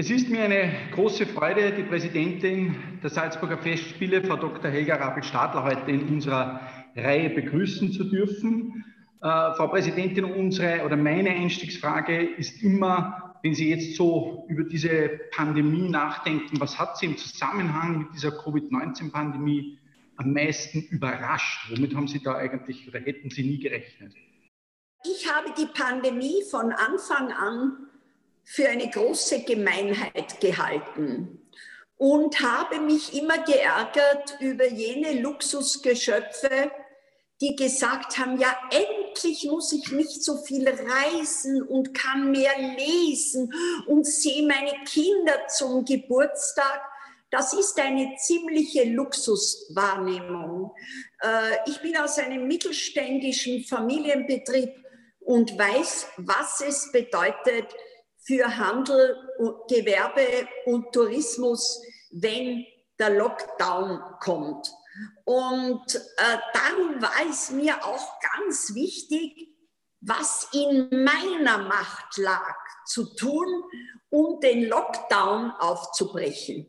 Es ist mir eine große Freude, die Präsidentin der Salzburger Festspiele, Frau Dr. Helga Rabel-Stadler, heute in unserer Reihe begrüßen zu dürfen. Äh, Frau Präsidentin, unsere oder meine Einstiegsfrage ist immer, wenn Sie jetzt so über diese Pandemie nachdenken, was hat Sie im Zusammenhang mit dieser Covid-19-Pandemie am meisten überrascht? Womit haben Sie da eigentlich oder hätten Sie nie gerechnet? Ich habe die Pandemie von Anfang an für eine große Gemeinheit gehalten und habe mich immer geärgert über jene Luxusgeschöpfe, die gesagt haben, ja, endlich muss ich nicht so viel reisen und kann mehr lesen und sehe meine Kinder zum Geburtstag. Das ist eine ziemliche Luxuswahrnehmung. Äh, ich bin aus einem mittelständischen Familienbetrieb und weiß, was es bedeutet, für Handel, Gewerbe und Tourismus, wenn der Lockdown kommt. Und äh, darum war es mir auch ganz wichtig, was in meiner Macht lag, zu tun, um den Lockdown aufzubrechen.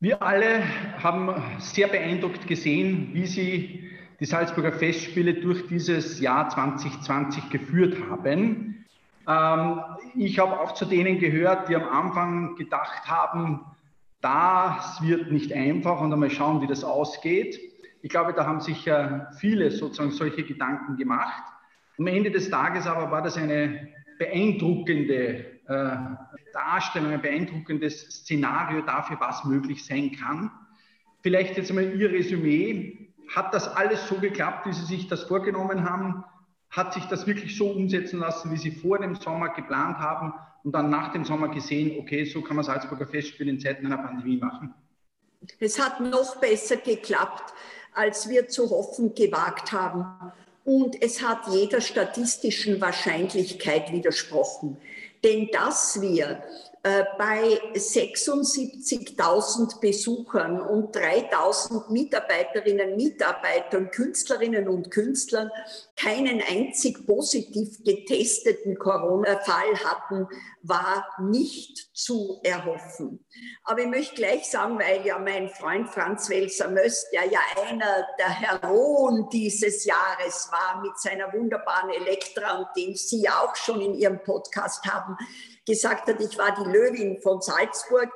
Wir alle haben sehr beeindruckt gesehen, wie Sie die Salzburger Festspiele durch dieses Jahr 2020 geführt haben. Ähm, ich habe auch zu denen gehört, die am Anfang gedacht haben, das wird nicht einfach und einmal schauen, wie das ausgeht. Ich glaube, da haben sich ja viele sozusagen solche Gedanken gemacht. Am Ende des Tages aber war das eine beeindruckende äh, Darstellung, ein beeindruckendes Szenario dafür, was möglich sein kann. Vielleicht jetzt einmal Ihr Resümee. Hat das alles so geklappt, wie Sie sich das vorgenommen haben? Hat sich das wirklich so umsetzen lassen, wie Sie vor dem Sommer geplant haben und dann nach dem Sommer gesehen, okay, so kann man Salzburger Festspiel in Zeiten einer Pandemie machen? Es hat noch besser geklappt, als wir zu hoffen gewagt haben. Und es hat jeder statistischen Wahrscheinlichkeit widersprochen. Denn dass wir bei 76.000 Besuchern und 3.000 Mitarbeiterinnen, Mitarbeitern, Künstlerinnen und Künstlern keinen einzig positiv getesteten Corona-Fall hatten, war nicht zu erhoffen. Aber ich möchte gleich sagen, weil ja mein Freund Franz Welser Möst, der ja einer der Heroen dieses Jahres war mit seiner wunderbaren Elektra und den Sie auch schon in Ihrem Podcast haben, gesagt hat, ich war die Löwin von Salzburg.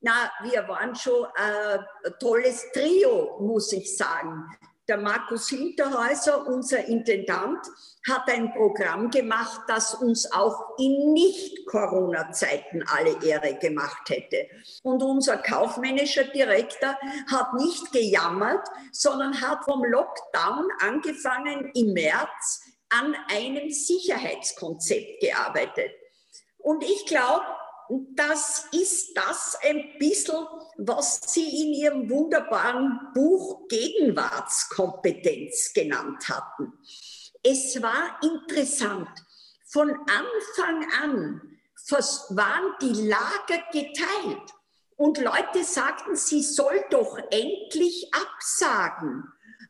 Na, wir waren schon ein tolles Trio, muss ich sagen. Der Markus Hinterhäuser, unser Intendant, hat ein Programm gemacht, das uns auch in Nicht-Corona-Zeiten alle Ehre gemacht hätte. Und unser kaufmännischer Direktor hat nicht gejammert, sondern hat vom Lockdown angefangen im März an einem Sicherheitskonzept gearbeitet. Und ich glaube, das ist das ein bisschen, was Sie in Ihrem wunderbaren Buch Gegenwartskompetenz genannt hatten. Es war interessant. Von Anfang an waren die Lager geteilt und Leute sagten, sie soll doch endlich absagen.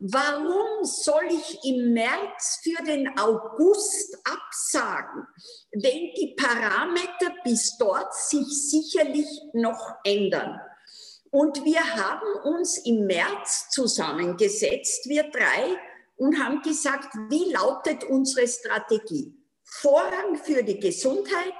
Warum soll ich im März für den August absagen, wenn die Parameter bis dort sich sicherlich noch ändern? Und wir haben uns im März zusammengesetzt, wir drei, und haben gesagt, wie lautet unsere Strategie? Vorrang für die Gesundheit,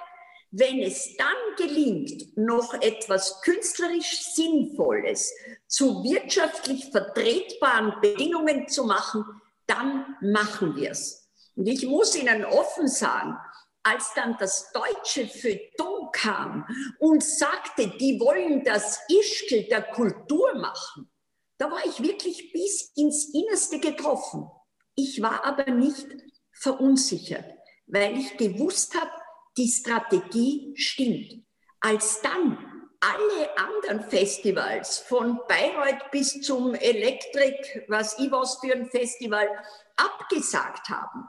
wenn es dann gelingt, noch etwas künstlerisch Sinnvolles zu wirtschaftlich vertretbaren Bedingungen zu machen, dann machen wir es. Und ich muss Ihnen offen sagen, als dann das deutsche Feuilleton kam und sagte, die wollen das Ischgl der Kultur machen, da war ich wirklich bis ins Innerste getroffen. Ich war aber nicht verunsichert, weil ich gewusst habe, die Strategie stimmt. Als dann alle anderen Festivals, von Bayreuth bis zum Elektrik, was ich was für ein Festival, abgesagt haben,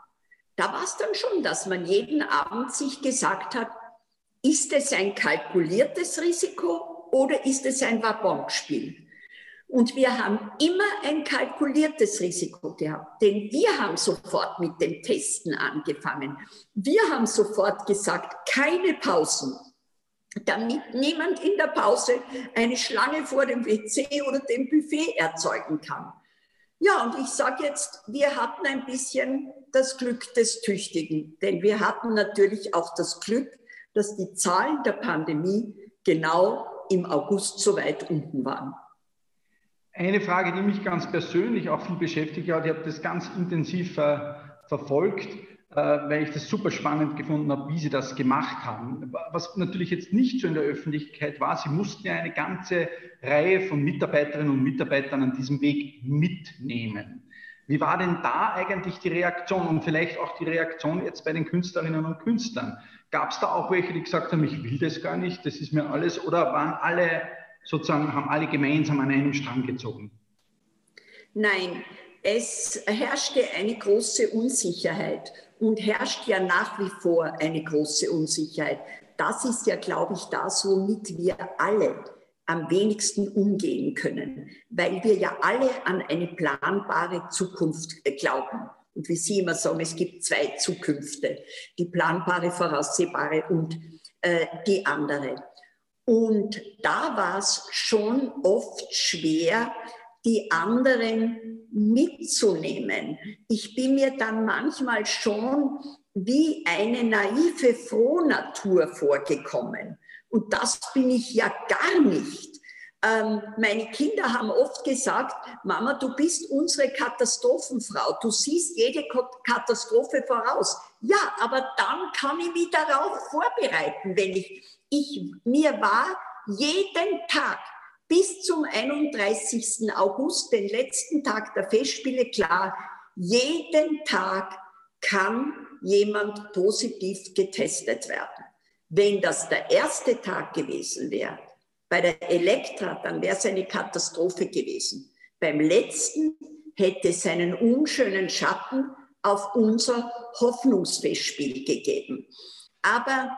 da war es dann schon, dass man jeden Abend sich gesagt hat, ist es ein kalkuliertes Risiko oder ist es ein Wabonspiel? Und wir haben immer ein kalkuliertes Risiko gehabt, denn wir haben sofort mit dem Testen angefangen. Wir haben sofort gesagt, keine Pausen. damit niemand in der Pause eine Schlange vor dem WC oder dem Buffet erzeugen kann. Ja, und ich sage jetzt, wir hatten ein bisschen das Glück des Tüchtigen, denn wir hatten natürlich auch das Glück, dass die Zahlen der Pandemie genau im August so weit unten waren. Eine Frage, die mich ganz persönlich auch viel beschäftigt hat, ich habe das ganz intensiv äh, verfolgt, äh, weil ich das super spannend gefunden habe, wie Sie das gemacht haben. Was natürlich jetzt nicht so in der Öffentlichkeit war, Sie mussten ja eine ganze Reihe von Mitarbeiterinnen und Mitarbeitern an diesem Weg mitnehmen. Wie war denn da eigentlich die Reaktion und vielleicht auch die Reaktion jetzt bei den Künstlerinnen und Künstlern? Gab es da auch welche, die gesagt haben, ich will das gar nicht, das ist mir alles, oder waren alle sozusagen, haben alle gemeinsam an einem Strang gezogen? Nein, es herrschte eine große Unsicherheit und herrscht ja nach wie vor eine große Unsicherheit. Das ist ja, glaube ich, das, womit wir alle am wenigsten umgehen können, weil wir ja alle an eine planbare Zukunft glauben. Und wie Sie immer sagen, es gibt zwei Zukünfte, die planbare, voraussehbare und äh, die andere. Und da war es schon oft schwer, die anderen mitzunehmen. Ich bin mir dann manchmal schon wie eine naive Frohnatur vorgekommen. Und das bin ich ja gar nicht. Ähm, meine Kinder haben oft gesagt, Mama, du bist unsere Katastrophenfrau. Du siehst jede Katastrophe voraus. Ja, aber dann kann ich mich darauf vorbereiten, wenn ich ich, mir war jeden Tag bis zum 31. August, den letzten Tag der Festspiele, klar, jeden Tag kann jemand positiv getestet werden. Wenn das der erste Tag gewesen wäre, bei der Elektra, dann wäre es eine Katastrophe gewesen. Beim letzten hätte es einen unschönen Schatten auf unser Hoffnungsfestspiel gegeben. Aber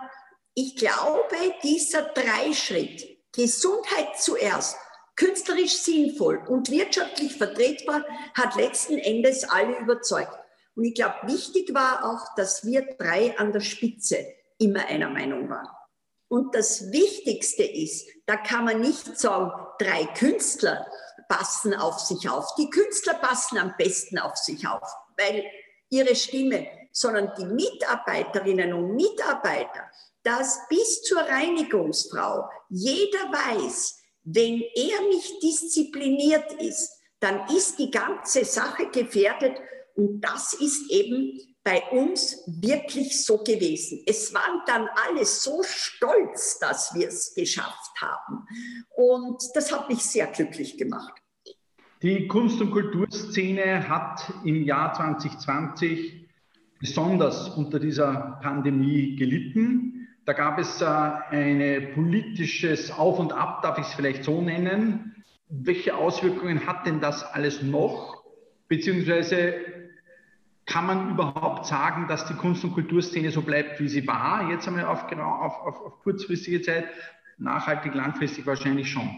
ich glaube, dieser Dreischritt, Gesundheit zuerst, künstlerisch sinnvoll und wirtschaftlich vertretbar, hat letzten Endes alle überzeugt. Und ich glaube, wichtig war auch, dass wir drei an der Spitze immer einer Meinung waren. Und das Wichtigste ist, da kann man nicht sagen, drei Künstler passen auf sich auf. Die Künstler passen am besten auf sich auf, weil ihre Stimme, sondern die Mitarbeiterinnen und Mitarbeiter, dass bis zur Reinigungsfrau jeder weiß, wenn er nicht diszipliniert ist, dann ist die ganze Sache gefährdet. Und das ist eben bei uns wirklich so gewesen. Es waren dann alle so stolz, dass wir es geschafft haben. Und das hat mich sehr glücklich gemacht. Die Kunst- und Kulturszene hat im Jahr 2020 besonders unter dieser Pandemie gelitten. Da gab es äh, ein politisches Auf und Ab, darf ich es vielleicht so nennen. Welche Auswirkungen hat denn das alles noch? Beziehungsweise kann man überhaupt sagen, dass die Kunst- und Kulturszene so bleibt, wie sie war, jetzt einmal auf, auf, auf, auf kurzfristige Zeit, nachhaltig, langfristig wahrscheinlich schon?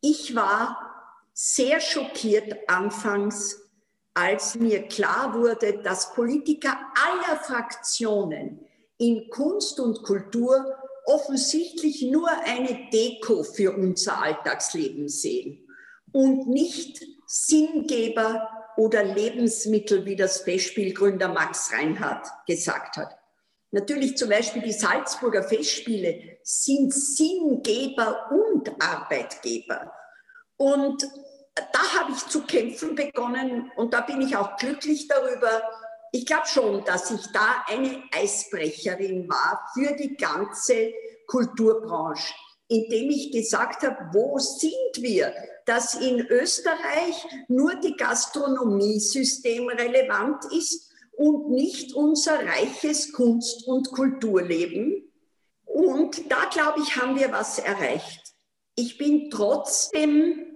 Ich war sehr schockiert anfangs, als mir klar wurde, dass Politiker aller Fraktionen in Kunst und Kultur offensichtlich nur eine Deko für unser Alltagsleben sehen und nicht Sinngeber oder Lebensmittel, wie das Festspielgründer Max Reinhardt gesagt hat. Natürlich zum Beispiel die Salzburger Festspiele sind Sinngeber und Arbeitgeber. Und da habe ich zu kämpfen begonnen und da bin ich auch glücklich darüber, ich glaube schon, dass ich da eine Eisbrecherin war für die ganze Kulturbranche, indem ich gesagt habe, wo sind wir, dass in Österreich nur die Gastronomiesystem relevant ist und nicht unser reiches Kunst- und Kulturleben. Und da, glaube ich, haben wir was erreicht. Ich bin trotzdem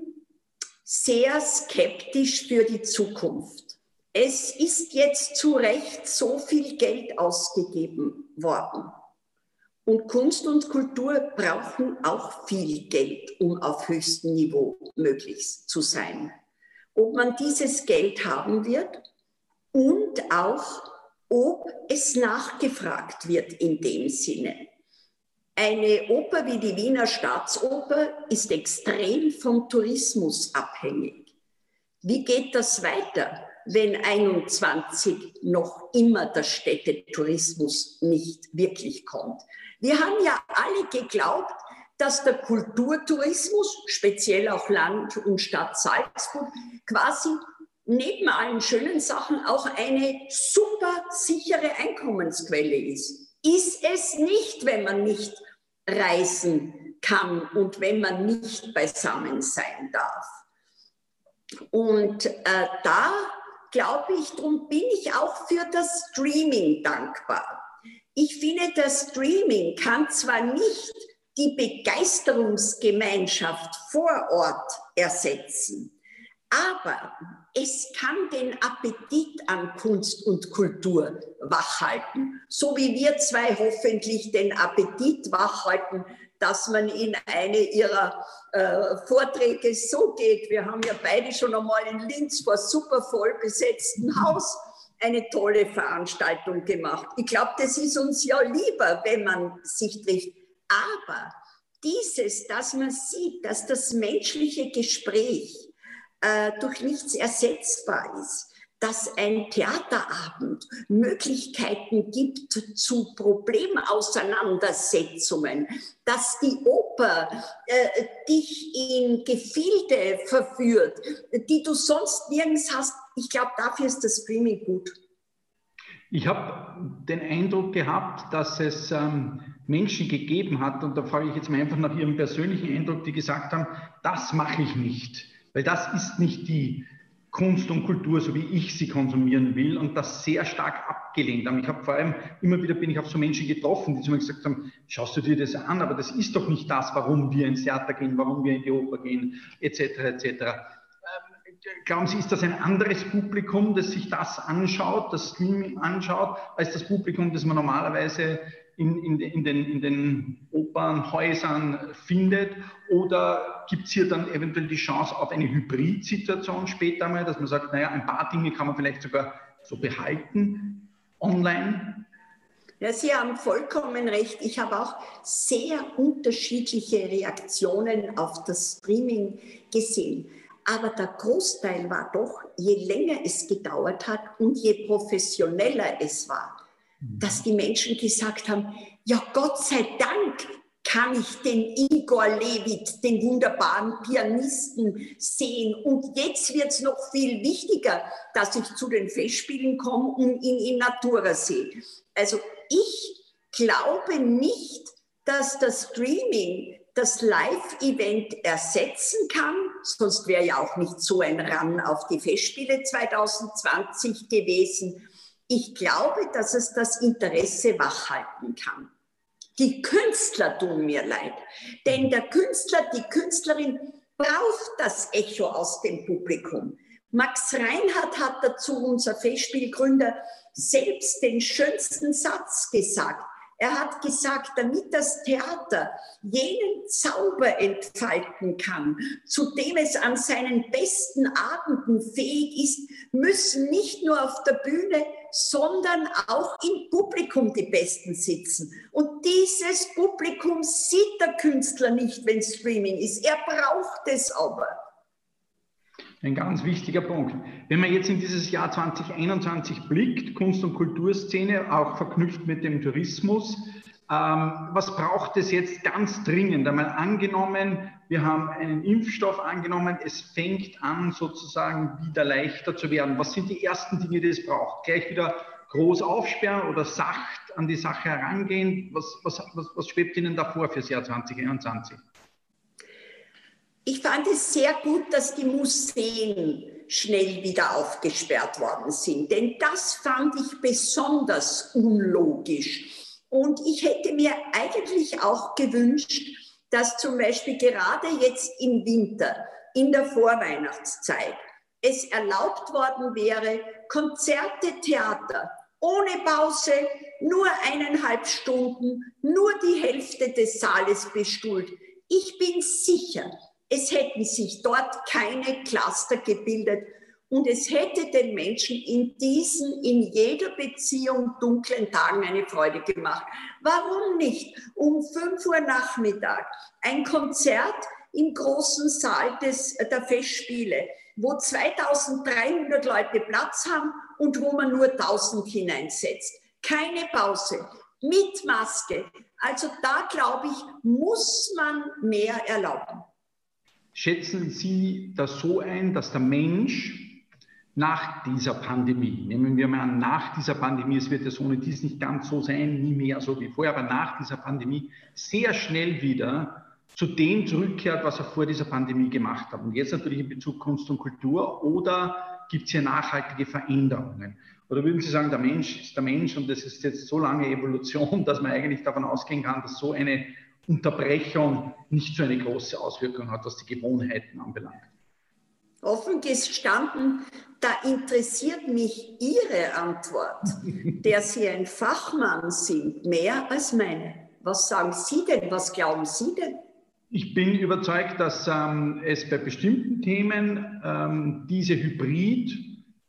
sehr skeptisch für die Zukunft. Es ist jetzt zu Recht so viel Geld ausgegeben worden. Und Kunst und Kultur brauchen auch viel Geld, um auf höchstem Niveau möglich zu sein. Ob man dieses Geld haben wird und auch, ob es nachgefragt wird in dem Sinne. Eine Oper wie die Wiener Staatsoper ist extrem vom Tourismus abhängig. Wie geht das weiter, wenn 21 noch immer der Städtetourismus nicht wirklich kommt? Wir haben ja alle geglaubt, dass der Kulturtourismus, speziell auch Land und Stadt Salzburg, quasi neben allen schönen Sachen auch eine super sichere Einkommensquelle ist. Ist es nicht, wenn man nicht reisen kann und wenn man nicht beisammen sein darf. Und äh, da glaube ich, darum bin ich auch für das Streaming dankbar. Ich finde, das Streaming kann zwar nicht die Begeisterungsgemeinschaft vor Ort ersetzen, aber es kann den Appetit an Kunst und Kultur wachhalten, so wie wir zwei hoffentlich den Appetit wachhalten, dass man in eine ihrer äh, Vorträge so geht. Wir haben ja beide schon einmal in Linz vor super voll besetzten Haus eine tolle Veranstaltung gemacht. Ich glaube, das ist uns ja lieber, wenn man sich trifft. Aber dieses, dass man sieht, dass das menschliche Gespräch äh, durch nichts ersetzbar ist, dass ein Theaterabend Möglichkeiten gibt zu Problemauseinandersetzungen, dass die Oper äh, dich in Gefilde verführt, die du sonst nirgends hast. Ich glaube, dafür ist das Streaming gut. Ich habe den Eindruck gehabt, dass es ähm, Menschen gegeben hat, und da frage ich jetzt mal einfach nach Ihrem persönlichen Eindruck, die gesagt haben, das mache ich nicht weil das ist nicht die Kunst und Kultur, so wie ich sie konsumieren will und das sehr stark abgelehnt haben. Ich habe vor allem immer wieder bin ich auf so Menschen getroffen, die zu mir gesagt haben, schaust du dir das an, aber das ist doch nicht das, warum wir ins Theater gehen, warum wir in die Oper gehen, etc. etc. Ähm, glauben Sie, ist das ein anderes Publikum, das sich das anschaut, das Streaming anschaut, als das Publikum, das man normalerweise in, in, in, den, in den Opernhäusern findet? Oder gibt es hier dann eventuell die Chance auf eine Hybrid-Situation später mal, dass man sagt, naja, ein paar Dinge kann man vielleicht sogar so behalten online? Ja, Sie haben vollkommen recht. Ich habe auch sehr unterschiedliche Reaktionen auf das Streaming gesehen. Aber der Großteil war doch, je länger es gedauert hat und je professioneller es war, dass die Menschen gesagt haben, ja Gott sei Dank kann ich den Igor Levit, den wunderbaren Pianisten, sehen. Und jetzt wird es noch viel wichtiger, dass ich zu den Festspielen komme und ihn in Natura sehe. Also ich glaube nicht, dass das Streaming das Live-Event ersetzen kann, sonst wäre ja auch nicht so ein Run auf die Festspiele 2020 gewesen. Ich glaube, dass es das Interesse wachhalten kann. Die Künstler tun mir leid, denn der Künstler, die Künstlerin braucht das Echo aus dem Publikum. Max Reinhardt hat dazu, unser Festspielgründer, selbst den schönsten Satz gesagt. Er hat gesagt, damit das Theater jenen Zauber entfalten kann, zu dem es an seinen besten Abenden fähig ist, müssen nicht nur auf der Bühne, sondern auch im Publikum die Besten sitzen. Und dieses Publikum sieht der Künstler nicht, wenn Streaming ist. Er braucht es aber. Ein ganz wichtiger Punkt. Wenn man jetzt in dieses Jahr 2021 blickt, Kunst- und Kulturszene, auch verknüpft mit dem Tourismus, ähm, was braucht es jetzt ganz dringend? Einmal angenommen, wir haben einen Impfstoff angenommen, es fängt an sozusagen wieder leichter zu werden. Was sind die ersten Dinge, die es braucht? Gleich wieder groß aufsperren oder sacht an die Sache herangehen? Was, was, was, was schwebt Ihnen da vor fürs Jahr 2021? Ich fand es sehr gut, dass die Museen schnell wieder aufgesperrt worden sind, denn das fand ich besonders unlogisch. Und ich hätte mir eigentlich auch gewünscht, dass zum Beispiel gerade jetzt im Winter, in der Vorweihnachtszeit, es erlaubt worden wäre, Konzerte, Theater ohne Pause, nur eineinhalb Stunden, nur die Hälfte des Saales bestuhlt. Ich bin sicher, es hätten sich dort keine Cluster gebildet Und es hätte den Menschen in diesen, in jeder Beziehung dunklen Tagen eine Freude gemacht. Warum nicht um 5 Uhr Nachmittag ein Konzert im großen Saal des, der Festspiele, wo 2300 Leute Platz haben und wo man nur 1000 hineinsetzt. Keine Pause, mit Maske. Also da, glaube ich, muss man mehr erlauben. Schätzen Sie das so ein, dass der Mensch nach dieser Pandemie, nehmen wir mal an, nach dieser Pandemie, es wird ja so ohne dies nicht ganz so sein, nie mehr so wie vorher, aber nach dieser Pandemie sehr schnell wieder zu dem zurückkehrt, was er vor dieser Pandemie gemacht hat. Und jetzt natürlich in Bezug Kunst und Kultur oder gibt es hier nachhaltige Veränderungen? Oder würden Sie sagen, der Mensch ist der Mensch und das ist jetzt so lange Evolution, dass man eigentlich davon ausgehen kann, dass so eine Unterbrechung nicht so eine große Auswirkung hat, was die Gewohnheiten anbelangt? Offen gestanden, da interessiert mich Ihre Antwort, der Sie ein Fachmann sind, mehr als meine. Was sagen Sie denn? Was glauben Sie denn? Ich bin überzeugt, dass ähm, es bei bestimmten Themen ähm, diese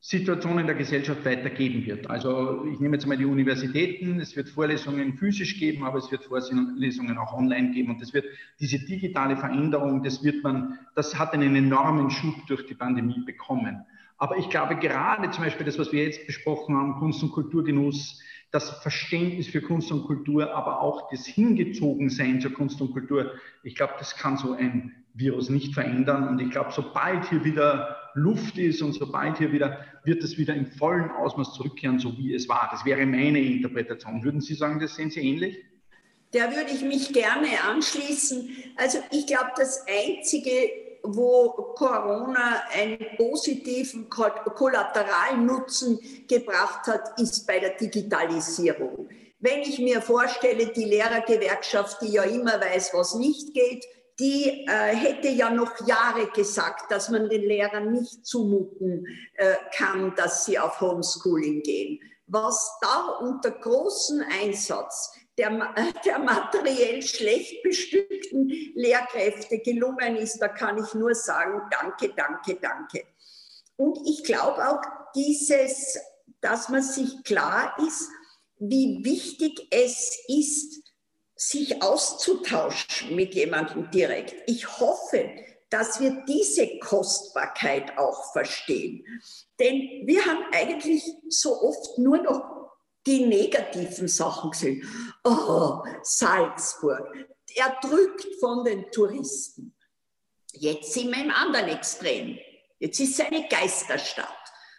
Hybrid-Situation in der Gesellschaft weitergeben wird. Also ich nehme jetzt mal die Universitäten, es wird Vorlesungen physisch geben, aber es wird Vorlesungen auch online geben und das wird diese digitale Veränderung, das wird man, das hat einen enormen Schub durch die Pandemie bekommen. Aber ich glaube gerade zum Beispiel das, was wir jetzt besprochen haben, Kunst und Kulturgenuss, das Verständnis für Kunst und Kultur, aber auch das Hingezogensein zur Kunst und Kultur, ich glaube, das kann so ein Virus nicht verändern. Und ich glaube, sobald hier wieder Luft ist und sobald hier wieder, wird es wieder im vollen Ausmaß zurückkehren, so wie es war. Das wäre meine Interpretation. Würden Sie sagen, das sehen Sie ähnlich? Der würde ich mich gerne anschließen. Also ich glaube, das Einzige, wo Corona einen positiven Kollateralnutzen gebracht hat, ist bei der Digitalisierung. Wenn ich mir vorstelle, die Lehrergewerkschaft, die ja immer weiß, was nicht geht, die äh, hätte ja noch Jahre gesagt, dass man den Lehrern nicht zumuten äh, kann, dass sie auf Homeschooling gehen. Was da unter großem Einsatz der, der materiell schlecht bestückten Lehrkräfte gelungen ist, da kann ich nur sagen, danke, danke, danke. Und ich glaube auch dieses, dass man sich klar ist, wie wichtig es ist, sich auszutauschen mit jemandem direkt. Ich hoffe, dass wir diese Kostbarkeit auch verstehen. Denn wir haben eigentlich so oft nur noch die negativen Sachen gesehen. Oh, Salzburg, erdrückt von den Touristen. Jetzt sind wir im anderen Extrem. Jetzt ist es eine Geisterstadt.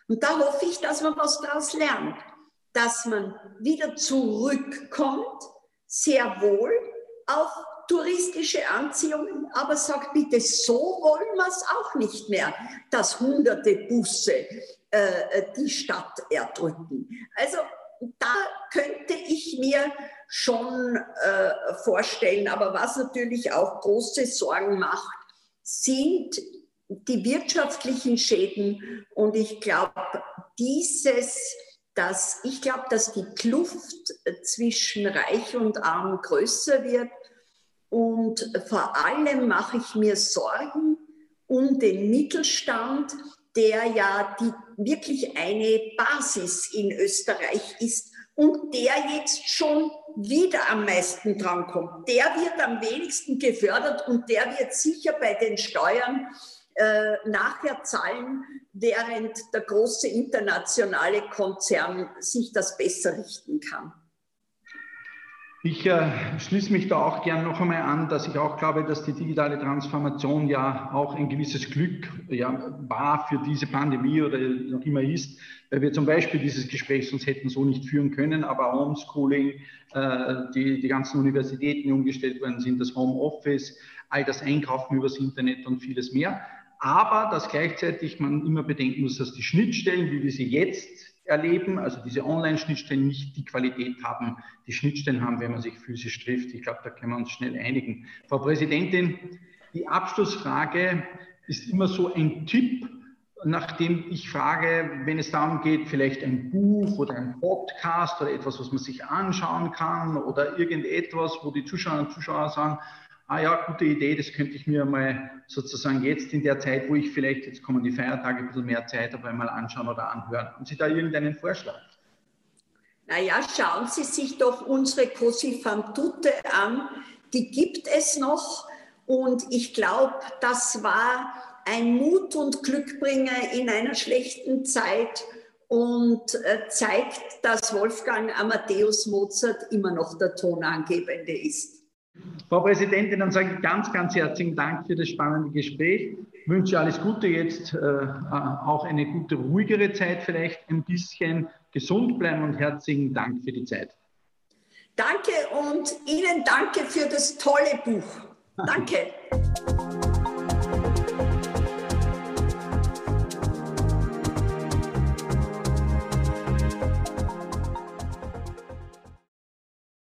Und da hoffe ich, dass man was daraus lernt, dass man wieder zurückkommt, sehr wohl auf touristische Anziehungen, aber sagt bitte, so wollen wir es auch nicht mehr, dass hunderte Busse äh, die Stadt erdrücken. Also da könnte ich mir schon äh, vorstellen, aber was natürlich auch große Sorgen macht, sind die wirtschaftlichen Schäden. Und ich glaube, dieses, dass ich glaube, dass die Kluft zwischen Reich und Arm größer wird. Und vor allem mache ich mir Sorgen um den Mittelstand, der ja die, wirklich eine Basis in Österreich ist und der jetzt schon wieder am meisten drankommt. Der wird am wenigsten gefördert und der wird sicher bei den Steuern äh, nachher zahlen, während der große internationale Konzern sich das besser richten kann. Ich äh, schließe mich da auch gern noch einmal an, dass ich auch glaube, dass die digitale Transformation ja auch ein gewisses Glück ja, war für diese Pandemie oder noch immer ist, weil wir zum Beispiel dieses Gespräch sonst hätten so nicht führen können, aber Homeschooling, äh, die, die ganzen Universitäten, umgestellt worden sind, das Homeoffice, all das Einkaufen übers Internet und vieles mehr. Aber dass gleichzeitig man immer bedenken muss, dass die Schnittstellen, wie wir sie jetzt erleben, also diese Online-Schnittstellen nicht die Qualität haben, die Schnittstellen haben, wenn man sich physisch trifft. Ich glaube, da können wir uns schnell einigen. Frau Präsidentin, die Abschlussfrage ist immer so ein Tipp, nachdem ich frage, wenn es darum geht, vielleicht ein Buch oder ein Podcast oder etwas, was man sich anschauen kann oder irgendetwas, wo die Zuschauerinnen und Zuschauer sagen, ah ja, gute Idee, das könnte ich mir mal sozusagen jetzt in der Zeit, wo ich vielleicht, jetzt kommen die Feiertage, ein bisschen mehr Zeit habe, einmal anschauen oder anhören. Haben Sie da irgendeinen Vorschlag? Naja, schauen Sie sich doch unsere Cosifantute an. Die gibt es noch. Und ich glaube, das war ein Mut und Glückbringer in einer schlechten Zeit und äh, zeigt, dass Wolfgang Amadeus Mozart immer noch der Tonangebende ist. Frau Präsidentin, dann sage ich ganz, ganz herzlichen Dank für das spannende Gespräch. Ich wünsche alles Gute jetzt, äh, auch eine gute, ruhigere Zeit vielleicht ein bisschen. Gesund bleiben und herzlichen Dank für die Zeit. Danke und Ihnen danke für das tolle Buch. Danke.